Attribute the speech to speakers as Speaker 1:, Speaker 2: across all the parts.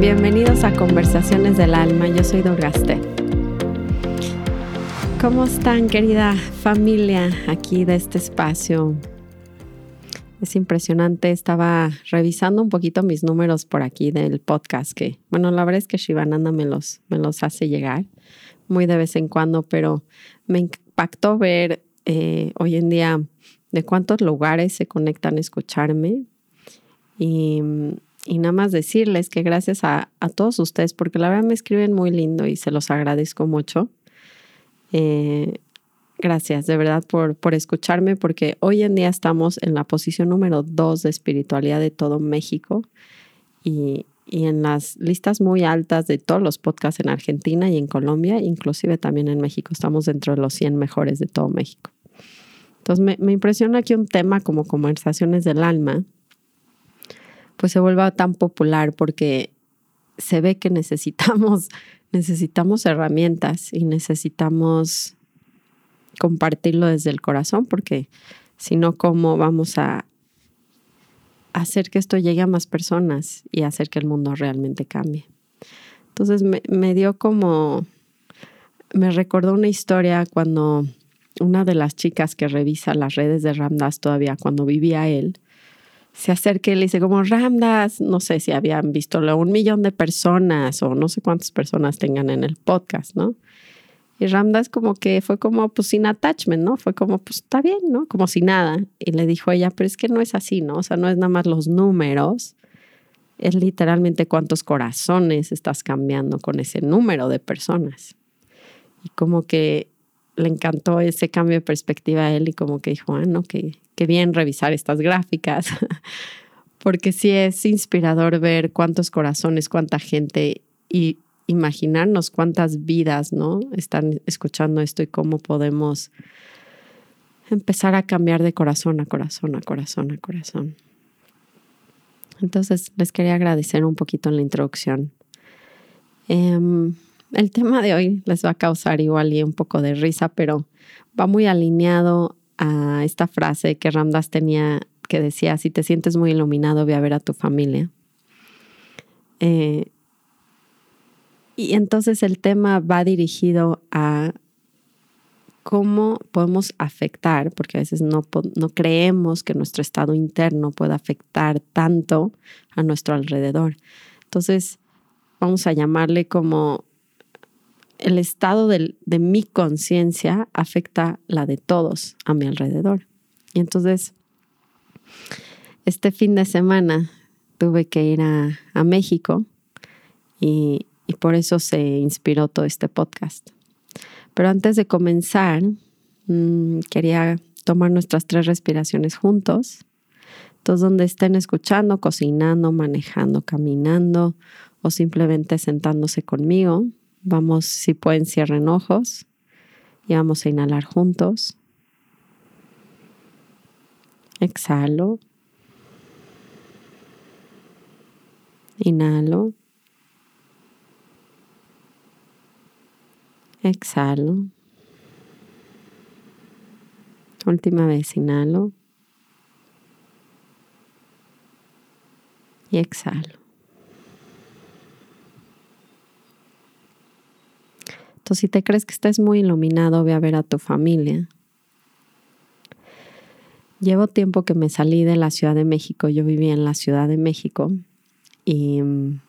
Speaker 1: Bienvenidos a Conversaciones del Alma, yo soy Dorgaste. ¿Cómo están querida familia aquí de este espacio? Es impresionante, estaba revisando un poquito mis números por aquí del podcast que, bueno, la verdad es que Shivananda me los, me los hace llegar muy de vez en cuando, pero me impactó ver eh, hoy en día de cuántos lugares se conectan a escucharme y, nada más decirles que gracias a, a, todos ustedes, porque la verdad me escriben muy lindo y se los agradezco mucho. Eh, Gracias de verdad por, por escucharme, porque hoy en día estamos en la posición número dos de espiritualidad de todo México y, y en las listas muy altas de todos los podcasts en Argentina y en Colombia, inclusive también en México. Estamos dentro de los 100 mejores de todo México. Entonces me, me impresiona que un tema como conversaciones del alma, pues se vuelva tan popular porque se ve que necesitamos, necesitamos herramientas y necesitamos compartirlo desde el corazón, porque si no, ¿cómo vamos a hacer que esto llegue a más personas y hacer que el mundo realmente cambie? Entonces me, me dio como, me recordó una historia cuando una de las chicas que revisa las redes de Ramdas todavía, cuando vivía él, se acerca y le dice como Ramdas, no sé si habían visto un millón de personas o no sé cuántas personas tengan en el podcast, ¿no? Y Ramdas como que fue como pues sin attachment, ¿no? Fue como pues está bien, ¿no? Como si nada. Y le dijo ella, pero es que no es así, ¿no? O sea, no es nada más los números, es literalmente cuántos corazones estás cambiando con ese número de personas. Y como que le encantó ese cambio de perspectiva a él y como que dijo, ah, no, qué, qué bien revisar estas gráficas. Porque sí es inspirador ver cuántos corazones, cuánta gente y imaginarnos cuántas vidas, ¿no? Están escuchando esto y cómo podemos empezar a cambiar de corazón a corazón, a corazón, a corazón. Entonces, les quería agradecer un poquito en la introducción. Um, el tema de hoy les va a causar igual y un poco de risa, pero va muy alineado a esta frase que Ramdas tenía que decía, si te sientes muy iluminado, ve a ver a tu familia. Eh, y entonces el tema va dirigido a cómo podemos afectar, porque a veces no, no creemos que nuestro estado interno pueda afectar tanto a nuestro alrededor. Entonces, vamos a llamarle como el estado de, de mi conciencia afecta la de todos a mi alrededor. Y entonces, este fin de semana tuve que ir a, a México y, y por eso se inspiró todo este podcast. Pero antes de comenzar, mmm, quería tomar nuestras tres respiraciones juntos. Todos donde estén escuchando, cocinando, manejando, caminando o simplemente sentándose conmigo, vamos, si pueden, cierren ojos y vamos a inhalar juntos. Exhalo. Inhalo. Exhalo. Última vez, inhalo. Y exhalo. Entonces, si te crees que estás muy iluminado, ve a ver a tu familia. Llevo tiempo que me salí de la Ciudad de México. Yo vivía en la Ciudad de México y mm,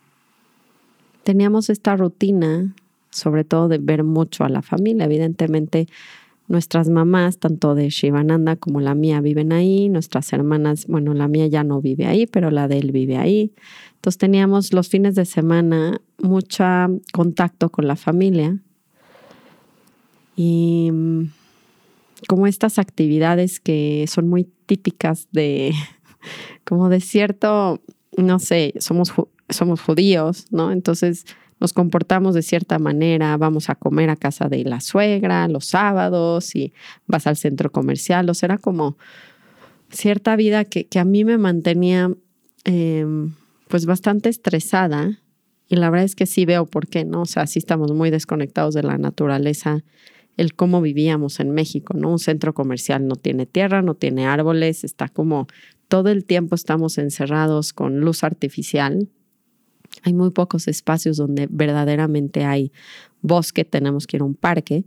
Speaker 1: teníamos esta rutina sobre todo de ver mucho a la familia. Evidentemente, nuestras mamás, tanto de Shivananda como la mía, viven ahí. Nuestras hermanas, bueno, la mía ya no vive ahí, pero la de él vive ahí. Entonces teníamos los fines de semana mucho contacto con la familia. Y mm, como estas actividades que son muy típicas de, como de cierto, no sé, somos, somos judíos, ¿no? Entonces nos comportamos de cierta manera, vamos a comer a casa de la suegra los sábados y vas al centro comercial, o sea, era como cierta vida que, que a mí me mantenía eh, pues bastante estresada Y la verdad es que sí veo por qué, ¿no? O sea, sí estamos muy desconectados de la naturaleza, el cómo vivíamos en México, ¿no? Un centro comercial no tiene tierra, no tiene árboles, está como todo el tiempo estamos encerrados con luz artificial. Hay muy pocos espacios donde verdaderamente hay bosque, tenemos que ir a un parque.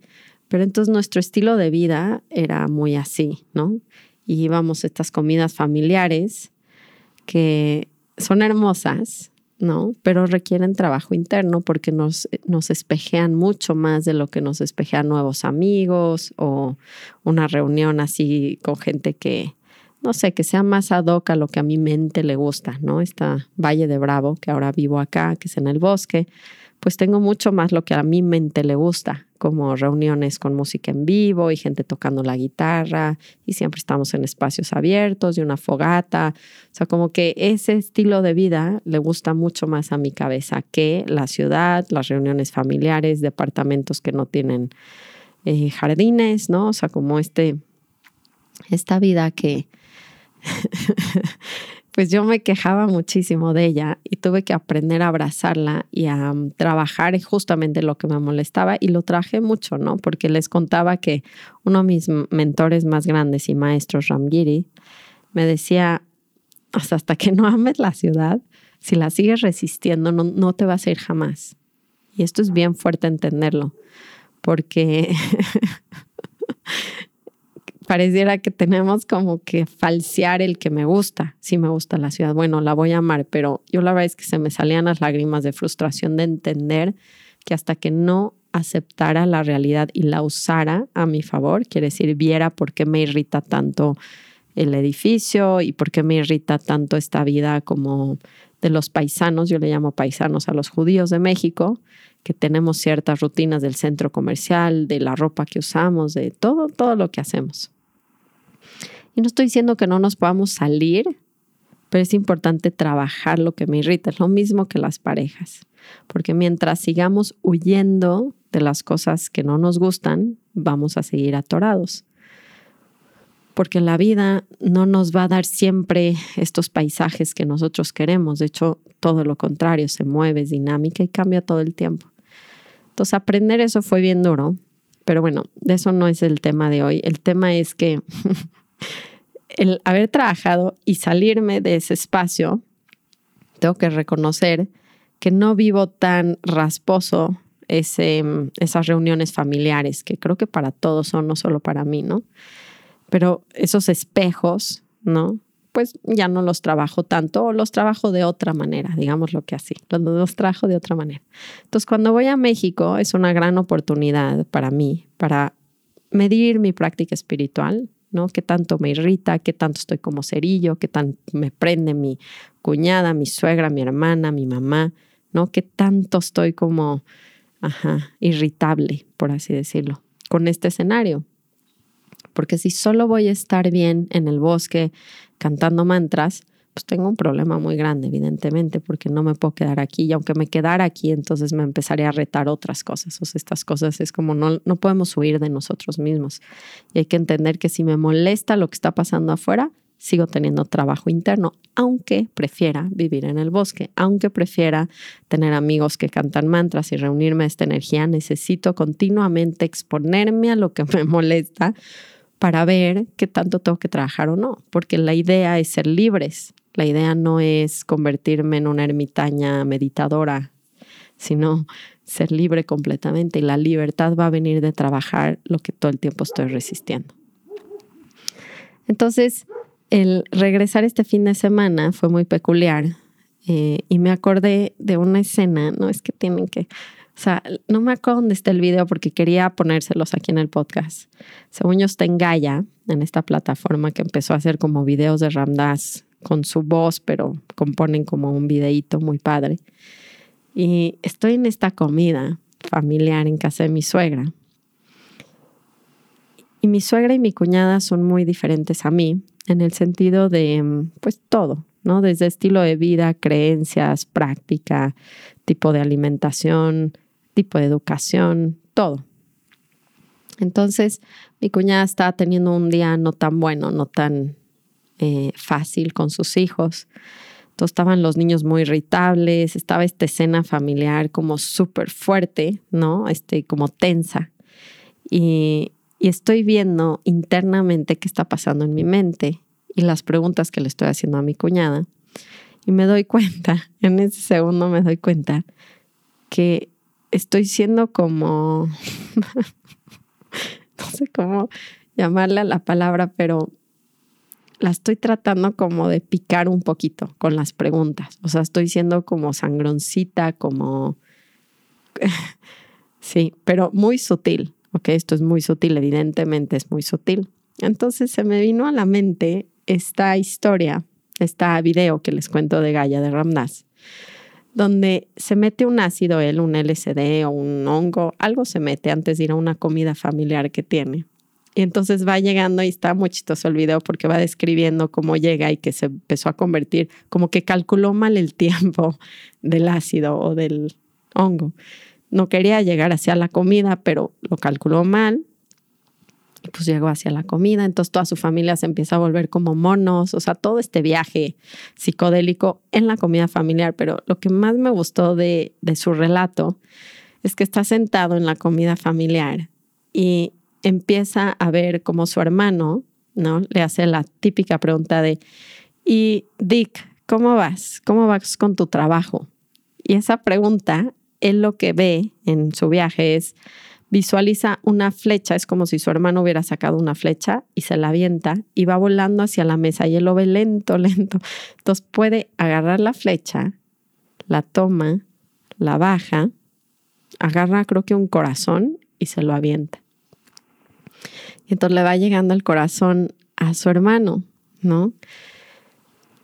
Speaker 1: Pero entonces nuestro estilo de vida era muy así, ¿no? Y íbamos a estas comidas familiares que son hermosas, ¿no? Pero requieren trabajo interno porque nos, nos espejean mucho más de lo que nos espejean nuevos amigos o una reunión así con gente que, no sé, que sea más ad hoc a lo que a mi mente le gusta, ¿no? Esta Valle de Bravo, que ahora vivo acá, que es en el bosque, pues tengo mucho más lo que a mi mente le gusta, como reuniones con música en vivo y gente tocando la guitarra y siempre estamos en espacios abiertos y una fogata. O sea, como que ese estilo de vida le gusta mucho más a mi cabeza que la ciudad, las reuniones familiares, departamentos que no tienen eh, jardines, ¿no? O sea, como este, esta vida que pues yo me quejaba muchísimo de ella y tuve que aprender a abrazarla y a um, trabajar justamente lo que me molestaba y lo traje mucho, ¿no? Porque les contaba que uno de mis mentores más grandes y maestros, Ramgiri, me decía, hasta que no ames la ciudad, si la sigues resistiendo, no, no te vas a ir jamás. Y esto es bien fuerte entenderlo, porque pareciera que tenemos como que falsear el que me gusta. Si me gusta la ciudad, bueno, la voy a amar, pero yo la verdad es que se me salían las lágrimas de frustración de entender que hasta que no aceptara la realidad y la usara a mi favor, quiere decir, viera por qué me irrita tanto el edificio y por qué me irrita tanto esta vida como de los paisanos, yo le llamo paisanos a los judíos de México, que tenemos ciertas rutinas del centro comercial, de la ropa que usamos, de todo, todo lo que hacemos. Y no estoy diciendo que no nos podamos salir, pero es importante trabajar lo que me irrita. Es lo mismo que las parejas, porque mientras sigamos huyendo de las cosas que no nos gustan, vamos a seguir atorados. Porque la vida no nos va a dar siempre estos paisajes que nosotros queremos. De hecho, todo lo contrario, se mueve, es dinámica y cambia todo el tiempo. Entonces, aprender eso fue bien duro. Pero bueno, de eso no es el tema de hoy. El tema es que el haber trabajado y salirme de ese espacio, tengo que reconocer que no vivo tan rasposo ese, esas reuniones familiares, que creo que para todos son, no solo para mí, ¿no? Pero esos espejos, ¿no? Pues ya no los trabajo tanto o los trabajo de otra manera, digamos lo que así, los, los trabajo de otra manera. Entonces, cuando voy a México es una gran oportunidad para mí, para medir mi práctica espiritual, ¿no? ¿Qué tanto me irrita? ¿Qué tanto estoy como cerillo? ¿Qué tanto me prende mi cuñada, mi suegra, mi hermana, mi mamá? ¿No? ¿Qué tanto estoy como, ajá, irritable, por así decirlo, con este escenario? Porque si solo voy a estar bien en el bosque cantando mantras, pues tengo un problema muy grande, evidentemente, porque no me puedo quedar aquí. Y aunque me quedara aquí, entonces me empezaré a retar otras cosas. O sea, estas cosas es como no, no podemos huir de nosotros mismos. Y hay que entender que si me molesta lo que está pasando afuera, sigo teniendo trabajo interno, aunque prefiera vivir en el bosque, aunque prefiera tener amigos que cantan mantras y reunirme a esta energía, necesito continuamente exponerme a lo que me molesta para ver qué tanto tengo que trabajar o no, porque la idea es ser libres, la idea no es convertirme en una ermitaña meditadora, sino ser libre completamente y la libertad va a venir de trabajar lo que todo el tiempo estoy resistiendo. Entonces, el regresar este fin de semana fue muy peculiar eh, y me acordé de una escena, no es que tienen que, o sea, no me acuerdo dónde está el video porque quería ponérselos aquí en el podcast. Según yo está en Gaia, en esta plataforma que empezó a hacer como videos de Ramdas con su voz, pero componen como un videíto muy padre. Y estoy en esta comida familiar en casa de mi suegra. Y mi suegra y mi cuñada son muy diferentes a mí en el sentido de, pues todo, ¿no? Desde estilo de vida, creencias, práctica, tipo de alimentación, tipo de educación, todo. Entonces, mi cuñada estaba teniendo un día no tan bueno, no tan eh, fácil con sus hijos. Entonces estaban los niños muy irritables, estaba esta escena familiar como súper fuerte, ¿no? Este, como tensa. Y, y estoy viendo internamente qué está pasando en mi mente y las preguntas que le estoy haciendo a mi cuñada. Y me doy cuenta, en ese segundo me doy cuenta que estoy siendo como, no sé cómo llamarle a la palabra, pero la estoy tratando como de picar un poquito con las preguntas. O sea, estoy siendo como sangroncita, como... sí, pero muy sutil. Ok, esto es muy sutil, evidentemente es muy sutil. Entonces se me vino a la mente esta historia, esta video que les cuento de Gaia de Ramdas, donde se mete un ácido él, un LSD o un hongo, algo se mete antes de ir a una comida familiar que tiene. Y entonces va llegando y está muy chistoso el video porque va describiendo cómo llega y que se empezó a convertir, como que calculó mal el tiempo del ácido o del hongo. No quería llegar hacia la comida, pero lo calculó mal. Pues llegó hacia la comida, entonces toda su familia se empieza a volver como monos, o sea, todo este viaje psicodélico en la comida familiar. Pero lo que más me gustó de, de su relato es que está sentado en la comida familiar y empieza a ver como su hermano, ¿no? Le hace la típica pregunta de, y Dick, ¿cómo vas? ¿Cómo vas con tu trabajo? Y esa pregunta, él lo que ve en su viaje es, visualiza una flecha, es como si su hermano hubiera sacado una flecha y se la avienta y va volando hacia la mesa y él lo ve lento, lento. Entonces puede agarrar la flecha, la toma, la baja, agarra creo que un corazón y se lo avienta. Y entonces le va llegando el corazón a su hermano, ¿no?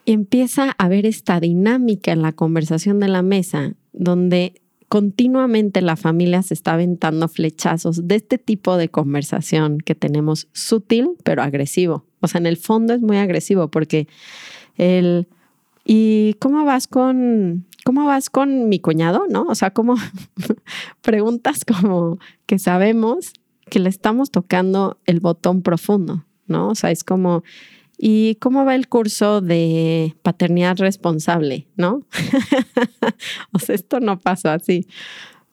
Speaker 1: Y empieza a ver esta dinámica en la conversación de la mesa, donde continuamente la familia se está aventando flechazos de este tipo de conversación que tenemos sutil pero agresivo. O sea, en el fondo es muy agresivo porque el ¿y cómo vas con cómo vas con mi cuñado, no? O sea, como preguntas como que sabemos que le estamos tocando el botón profundo, ¿no? O sea, es como, ¿y cómo va el curso de paternidad responsable, no? o sea, esto no pasó así.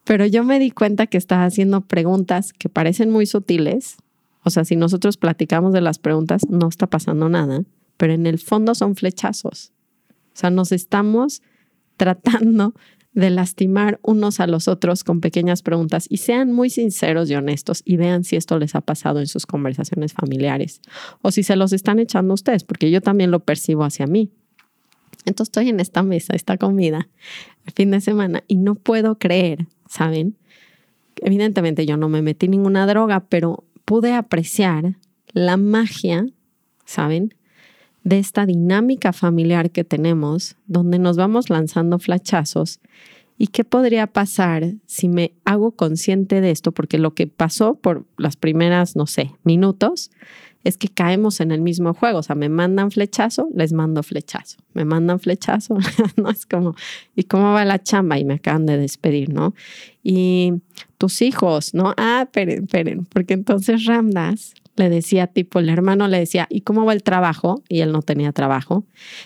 Speaker 1: Pero yo me di cuenta que estás haciendo preguntas que parecen muy sutiles. O sea, si nosotros platicamos de las preguntas, no está pasando nada, pero en el fondo son flechazos. O sea, nos estamos tratando de lastimar unos a los otros con pequeñas preguntas y sean muy sinceros y honestos y vean si esto les ha pasado en sus conversaciones familiares o si se los están echando ustedes, porque yo también lo percibo hacia mí. Entonces estoy en esta mesa, esta comida, el fin de semana y no puedo creer, ¿saben? Evidentemente yo no me metí ninguna droga, pero pude apreciar la magia, ¿saben? De esta dinámica familiar que tenemos, donde nos vamos lanzando flachazos. ¿Y qué podría pasar si me hago consciente de esto? Porque lo que pasó por las primeras, no sé, minutos, es que caemos en el mismo juego. O sea, me mandan flechazo, les mando flechazo. Me mandan flechazo, no es como, ¿y cómo va la chamba? Y me acaban de despedir, ¿no? Y tus hijos, ¿no? Ah, esperen, esperen, porque entonces Ramdas le decía, tipo, el hermano le decía, ¿y cómo va el trabajo? Y él no tenía trabajo.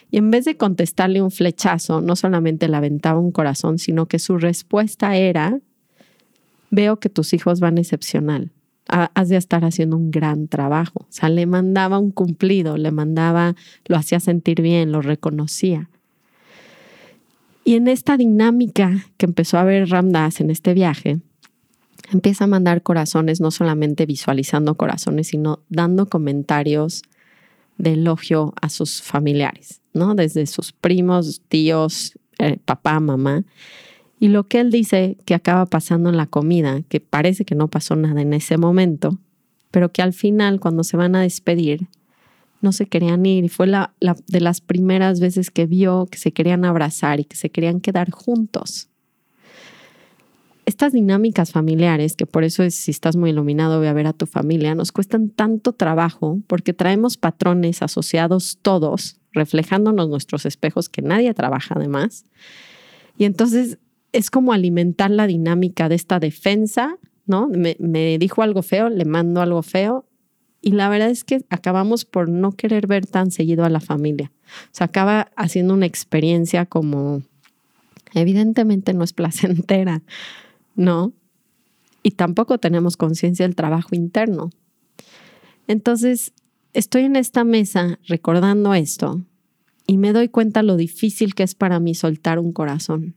Speaker 1: Y en vez de contestarle un flechazo, no solamente le aventaba un corazón, sino que su respuesta era, veo que tus hijos van excepcional. Has de estar haciendo un gran trabajo. O sea, le mandaba un cumplido, le mandaba, lo hacía sentir bien, lo reconocía. Y en esta dinámica que empezó a ver Ramdas en este viaje, empieza a mandar corazones, no solamente visualizando corazones, sino dando comentarios de elogio a sus familiares, ¿no? Desde sus primos, tíos, eh, papá, mamá. Y lo que él dice que acaba pasando en la comida, que parece que no pasó nada en ese momento, pero que al final, cuando se van a despedir, no se querían ir. Y fue la, de las primeras veces que vio que se querían abrazar y que se querían quedar juntos estas dinámicas familiares, que por eso es si estás muy iluminado, ve a ver a tu familia, nos cuestan tanto trabajo porque traemos patrones asociados todos, reflejándonos nuestros espejos, que nadie trabaja además. Y entonces es como alimentar la dinámica de esta defensa, ¿no? Me, me dijo algo feo, le mando algo feo Y la verdad es que acabamos por no querer ver tan seguido a la familia. O sea, acaba haciendo una experiencia como evidentemente no es placentera, ¿no? Y tampoco tenemos conciencia del trabajo interno. Entonces, estoy en esta mesa recordando esto y me doy cuenta lo difícil que es para mí soltar un corazón,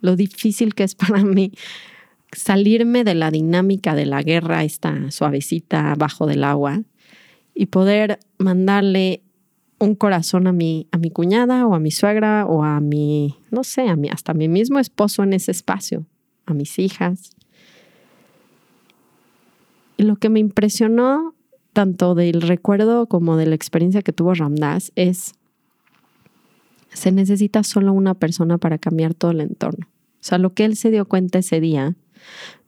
Speaker 1: lo difícil que es para mí salirme de la dinámica de la guerra, esta suavecita abajo del agua, y poder mandarle un corazón a mi, a mi cuñada o a mi suegra o a mi, no sé, a mi, hasta a mi mismo esposo en ese espacio, a mis hijas. Y lo que me impresionó tanto del recuerdo como de la experiencia que tuvo Ramdas es, se necesita solo una persona para cambiar todo el entorno. O sea, lo que él se dio cuenta ese día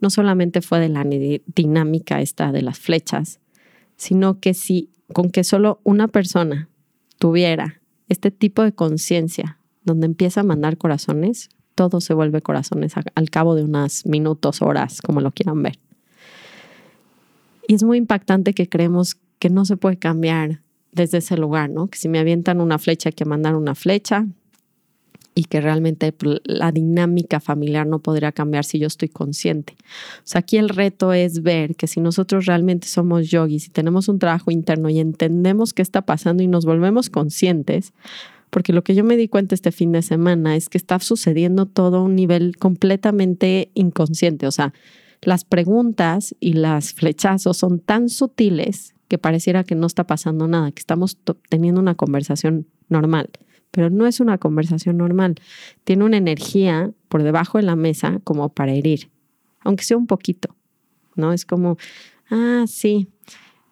Speaker 1: no solamente fue de la dinámica esta de las flechas, sino que si con que solo una persona tuviera este tipo de conciencia donde empieza a mandar corazones, todo se vuelve corazones al cabo de unos minutos, horas, como lo quieran ver. Y es muy impactante que creemos que no se puede cambiar desde ese lugar, ¿no? Que si me avientan una flecha hay que mandar una flecha y que realmente la dinámica familiar no podría cambiar si yo estoy consciente. O sea, aquí el reto es ver que si nosotros realmente somos yogis y tenemos un trabajo interno y entendemos qué está pasando y nos volvemos conscientes, porque lo que yo me di cuenta este fin de semana es que está sucediendo todo a un nivel completamente inconsciente, o sea, las preguntas y las flechazos son tan sutiles que pareciera que no está pasando nada, que estamos teniendo una conversación normal, pero no es una conversación normal. Tiene una energía por debajo de la mesa como para herir, aunque sea un poquito, ¿no? Es como, ah, sí,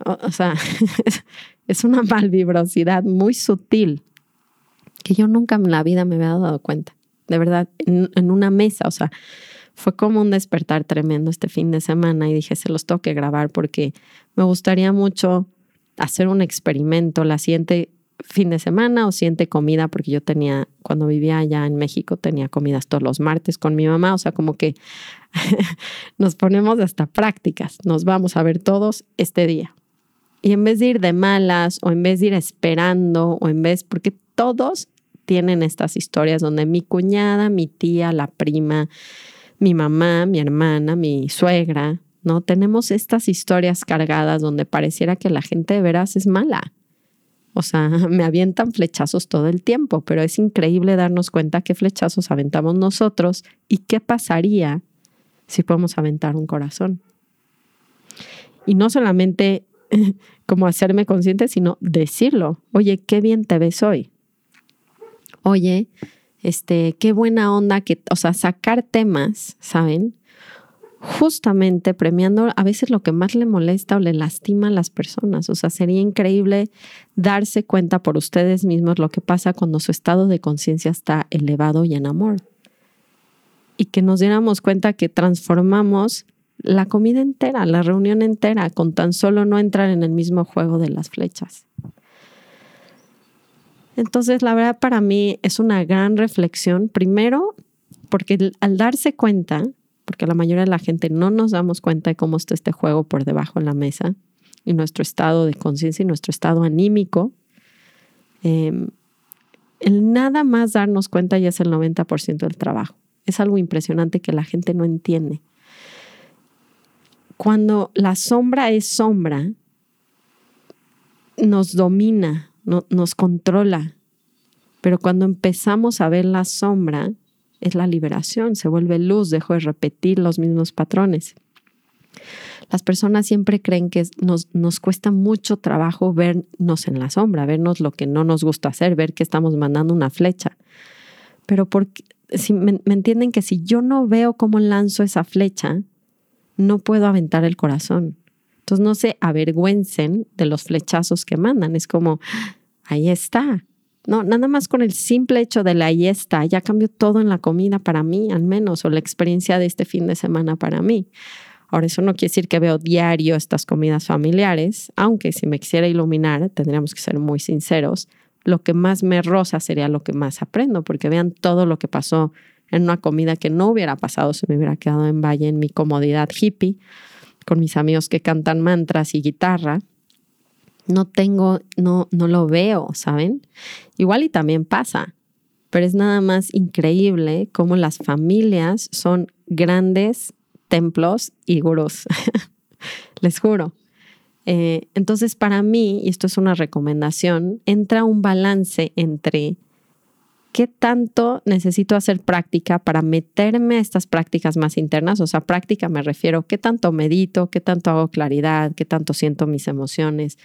Speaker 1: o, sea, es una malvibrosidad muy sutil que yo nunca en la vida me había dado cuenta, de verdad, en una mesa, o sea, fue como un despertar tremendo este fin de semana y dije, se los tengo que grabar porque me gustaría mucho hacer un experimento la siguiente fin de semana o siguiente comida, porque yo tenía, cuando vivía allá en México, tenía comidas todos los martes con mi mamá, o sea, como que nos ponemos hasta prácticas, nos vamos a ver todos este día. Y en vez de ir de malas o en vez de ir esperando o en vez, porque todos tienen estas historias donde mi cuñada, mi tía, la prima, mi mamá, mi hermana, mi suegra, ¿no? Tenemos estas historias cargadas donde pareciera que la gente de veras es mala. O sea, me avientan flechazos todo el tiempo, pero es increíble darnos cuenta qué flechazos aventamos nosotros y qué pasaría si podemos aventar un corazón. Y no solamente como hacerme consciente, sino decirlo. Oye, qué bien te ves hoy. Oye, este, qué buena onda que, o sea, sacar temas, ¿saben? Justamente premiando a veces lo que más le molesta o le lastima a las personas. O sea, sería increíble darse cuenta por ustedes mismos lo que pasa cuando su estado de conciencia está elevado y en amor. Y que nos diéramos cuenta que transformamos la comida entera, la reunión entera, con tan solo no entrar en el mismo juego de las flechas. Entonces, la verdad para mí es una gran reflexión. Primero, porque al darse cuenta, porque la mayoría de la gente no nos damos cuenta de cómo está este juego por debajo de la mesa y nuestro estado de conciencia y nuestro estado anímico, em, el nada más darnos cuenta ya es el 90% del trabajo. Es algo impresionante que la gente no entiende. Cuando la sombra es sombra, nos domina, nos controla. Pero cuando empezamos a ver la sombra, es la liberación, se vuelve luz, dejo de repetir los mismos patrones. Las personas siempre creen que nos, nos cuesta mucho trabajo vernos en la sombra, vernos lo que no nos gusta hacer, ver que estamos mandando una flecha. Pero porque, si me, me entienden que si yo no veo cómo lanzo esa flecha, no puedo aventar el corazón. Entonces no se avergüencen de los flechazos que mandan. Es como, ahí está. No, nada más con el simple hecho de la ahí está, ya cambió todo en la comida para mí, al menos, o la experiencia de este fin de semana para mí. Ahora, eso no quiere decir que veo diario estas comidas familiares, aunque si me quisiera iluminar, tendríamos que ser muy sinceros, lo que más me roza sería lo que más aprendo, porque vean todo lo que pasó en una comida que no hubiera pasado si me hubiera quedado en Valle en mi comodidad hippie, con mis amigos que cantan mantras y guitarra, no tengo, no, no lo veo, ¿saben? Igual y también pasa, pero es nada más increíble cómo las familias son grandes templos y gurús. Les juro. Eh, entonces, para mí, y esto es una recomendación, entra un balance entre qué tanto necesito hacer práctica para meterme a estas prácticas más internas. O sea, práctica me refiero, qué tanto medito, qué tanto hago claridad, qué tanto siento mis emociones,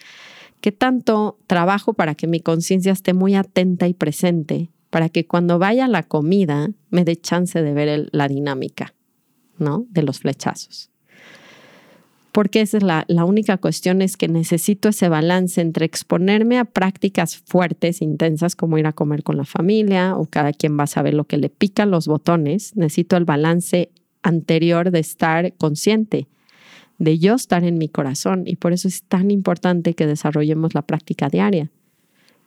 Speaker 1: qué tanto trabajo para que mi conciencia esté muy atenta y presente, para que cuando vaya la comida me dé chance de ver la dinámica, ¿no? De los flechazos porque esa es la, única cuestión, es que necesito ese balance entre exponerme a prácticas fuertes, intensas, como ir a comer con la familia, o cada quien va a saber lo que le pican los botones. Necesito el balance anterior de estar consciente, de yo estar en mi corazón, y por eso es tan importante que desarrollemos la práctica diaria.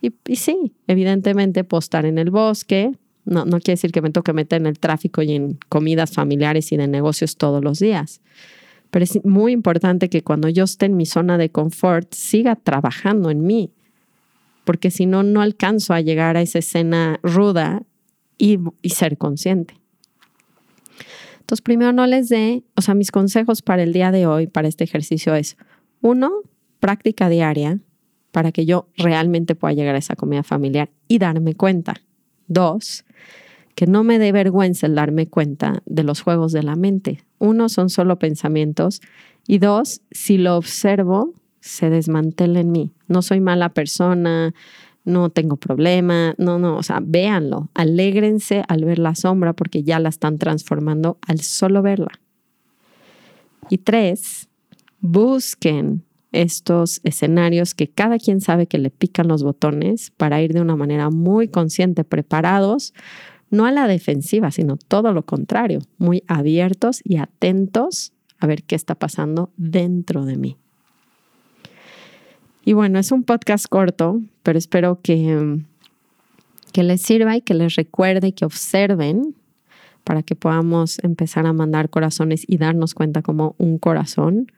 Speaker 1: Y, sí, evidentemente puedo estar en el bosque, no, no quiere decir que me toque meter en el tráfico y en comidas familiares y de negocios todos los días pero es muy importante que cuando yo esté en mi zona de confort siga trabajando en mí, porque si no, no alcanzo a llegar a esa escena ruda y, ser consciente. Entonces, primero no les dé, o sea, mis consejos para el día de hoy, para este ejercicio es, uno, práctica diaria para que yo realmente pueda llegar a esa comida familiar y darme cuenta. Dos, que no me dé vergüenza el darme cuenta de los juegos de la mente. Uno, son solo pensamientos. Y dos, si lo observo, se desmantela en mí. No soy mala persona, no tengo problema, no, no, o sea, véanlo, alégrense al ver la sombra porque ya la están transformando al solo verla. Y tres, busquen estos escenarios que cada quien sabe que le pican los botones para ir de una manera muy consciente, preparados no a la defensiva, sino todo lo contrario, muy abiertos y atentos a ver qué está pasando dentro de mí. Y bueno, es un podcast corto, pero espero que, que les sirva y que les recuerde y que observen para que podamos empezar a mandar corazones y darnos cuenta cómo un corazón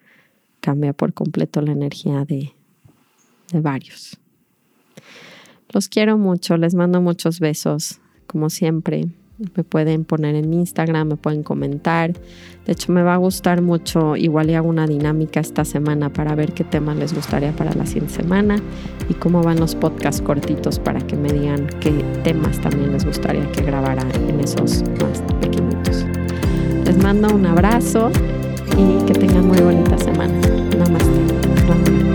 Speaker 1: cambia por completo la energía de, de varios. Los quiero mucho, les mando muchos besos como siempre. Me pueden poner en Instagram, me pueden comentar. De hecho, me va a gustar mucho. Igual y hago una dinámica esta semana para ver qué temas les gustaría para la siguiente semana y cómo van los podcasts cortitos para que me digan qué temas también les gustaría que grabara en esos más pequeñitos. Les mando un abrazo y que tengan muy bonita semana. Namaste.